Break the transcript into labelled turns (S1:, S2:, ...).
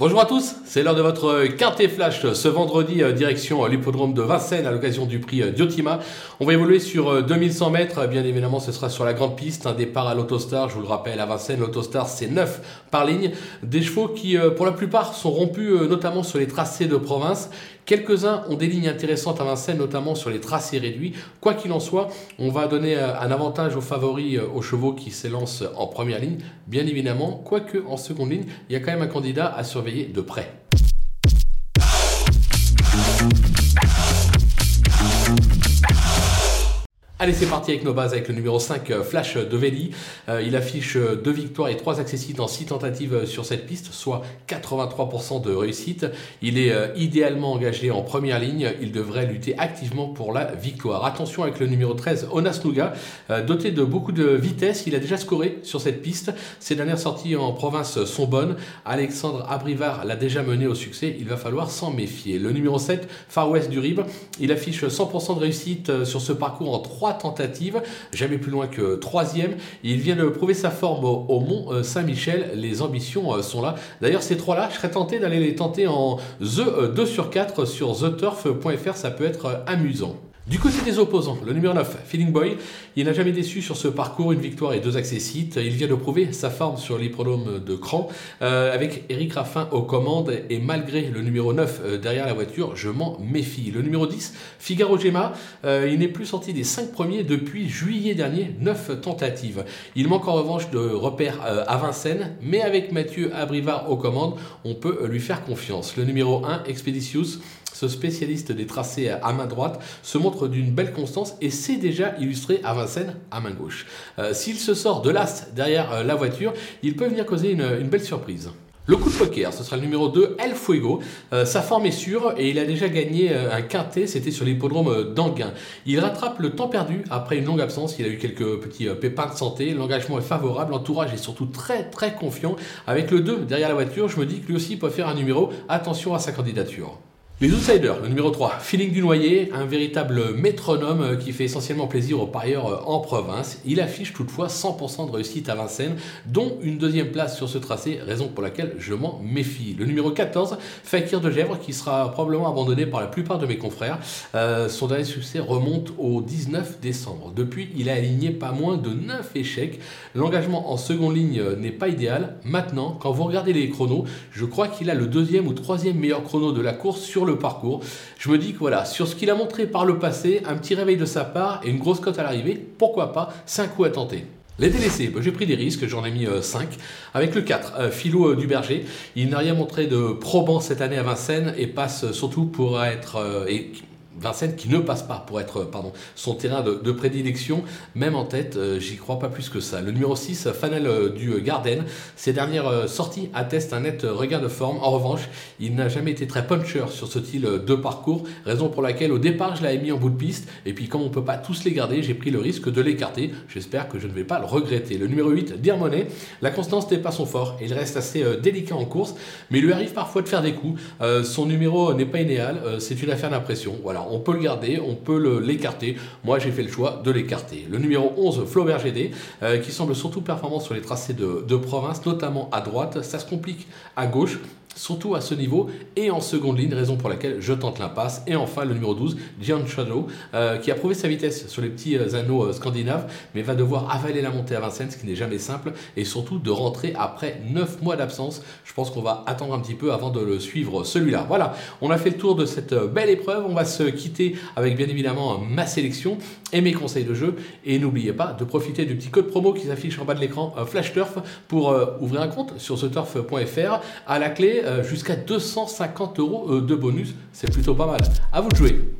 S1: Bonjour à tous, c'est l'heure de votre quintet flash ce vendredi euh, direction l'hippodrome de Vincennes à l'occasion du prix euh, Diotima. On va évoluer sur 2100 euh, mètres, bien évidemment ce sera sur la grande piste, un départ à l'autostar, je vous le rappelle à Vincennes, l'autostar c'est 9 par ligne, des chevaux qui pour la plupart sont rompus notamment sur les tracés de province. Quelques-uns ont des lignes intéressantes à Vincennes, notamment sur les tracés réduits. Quoi qu'il en soit, on va donner un avantage aux favoris, aux chevaux qui s'élancent en première ligne, bien évidemment, quoique en seconde ligne, il y a quand même un candidat à surveiller de près. Allez, c'est parti avec nos bases, avec le numéro 5, euh, Flash de Veli. Euh, il affiche euh, deux victoires et trois accessites dans six tentatives sur cette piste, soit 83% de réussite. Il est idéalement engagé en première ligne. Il devrait lutter activement pour la victoire. Attention avec le numéro 13, Onas Nuga. doté de beaucoup de vitesse, il a déjà scoré sur cette piste. Ses dernières sorties en province sont bonnes. Alexandre Abrivard l'a déjà mené au succès. Il va falloir s'en méfier. Le numéro 7, Far West du Rib. Il affiche 100% de réussite sur ce parcours en trois tentative, jamais plus loin que troisième. Il vient de prouver sa forme au, Mont euh, Saint-Michel. Les ambitions euh, sont là. D'ailleurs, ces trois-là, je serais tenté d'aller les tenter en The 2 sur 4 sur theturf.fr. Ça peut être amusant. Du côté des opposants, le numéro 9, Feeling Boy, il n'a jamais déçu sur ce parcours, une victoire et deux accessites. Il vient de prouver sa forme sur l'hippodrome de Cran euh, avec Eric Raffin aux commandes et malgré le numéro 9 euh, derrière la voiture, je m'en méfie. Le numéro 10, Figaro Gemma, euh, il n'est plus sorti des 5 premiers depuis juillet dernier, 9 tentatives. Il manque en revanche de repères à Vincennes, mais avec Mathieu Abrivard aux commandes, on peut lui faire confiance. Le numéro 1, Expeditious, ce spécialiste des tracés à main droite se montre d'une belle constance et c'est déjà illustré à Vincennes à main gauche. Euh, s'il se sort de l'as derrière euh, la voiture, il peut venir causer une, belle surprise. Le coup de poker, ce sera le numéro 2, El Fuego. Euh, sa forme est sûre et il a déjà gagné un quintet, c'était sur l'hippodrome d'Anguin. Il rattrape le temps perdu après une longue absence, il a eu quelques petits pépins de santé, l'engagement est favorable, l'entourage est surtout très très confiant. Avec le 2 derrière la voiture, je me dis que lui aussi peut faire un numéro, attention à sa candidature. Les Outsiders, le numéro 3, Feeling du Noyer, un véritable métronome euh, qui fait essentiellement plaisir aux parieurs euh, en province. Il affiche toutefois 100% de réussite à Vincennes, dont une deuxième place sur ce tracé, raison pour laquelle je m'en méfie. Le numéro 14, Fakir de Gèvres, qui sera probablement abandonné par la plupart de mes confrères. Euh, son dernier succès remonte au 19 décembre. Depuis, il a aligné pas moins de 9 échecs. L'engagement en seconde ligne n'est pas idéal. Maintenant, quand vous regardez les chronos, je crois qu'il a le deuxième ou troisième meilleur chrono de la course sur le parcours. Je me dis que voilà, sur ce qu'il a montré par le passé, un petit réveil de sa part et une grosse cote à l'arrivée, pourquoi pas, 5 coups à tenter. Les délaissés, bah, j'ai pris des risques, j'en ai mis 5. Euh, Avec le 4, euh, Philo euh, du Berger, il n'a rien montré de probant cette année à Vincennes et passe surtout pour être... Et Vincennes qui ne passe pas pour être pardon, son terrain de, prédilection, même en tête, euh, j'y crois pas plus que ça. Le numéro 6, Fanel euh, du Garden, ses dernières euh, sorties attestent un net regain de forme. En revanche, il n'a jamais été très puncher sur ce style de parcours, raison pour laquelle au départ je l'avais mis en bout de piste, et puis comme on peut pas tous les garder, j'ai pris le risque de l'écarter. J'espère que je ne vais pas le regretter. Le numéro 8, Dirmonet, la constance n'est pas son fort, il reste assez délicat en course, mais il lui arrive parfois de faire des coups. son numéro n'est pas idéal, c'est une affaire d'impression. Voilà, on peut le garder, on peut l'écarter. Moi, j'ai fait le choix de l'écarter. Le numéro 11, Flaubert GD, euh, qui semble surtout performant sur les tracés de, de province, notamment à droite. Ça se complique à gauche surtout à ce niveau et en seconde ligne, raison pour laquelle je tente l'impasse. Et enfin, le numéro 12, Gian Shadow, euh, qui a prouvé sa vitesse sur les petits euh, anneaux euh, scandinaves, mais va devoir avaler la montée à Vincennes, ce qui n'est jamais simple, et surtout de rentrer après 9 mois d'absence. Je pense qu'on va attendre un petit peu avant de le suivre celui-là. Voilà, on a fait le tour de cette belle épreuve. On va se quitter avec bien évidemment ma sélection et mes conseils de jeu. Et n'oubliez pas de profiter du petit code promo qui s'affiche en bas de l'écran, Flash Turf, pour ouvrir un compte sur ce turf.fr. À la clé, euh, jusqu'à 250 euros euh, de bonus. C'est plutôt pas mal. À vous de jouer.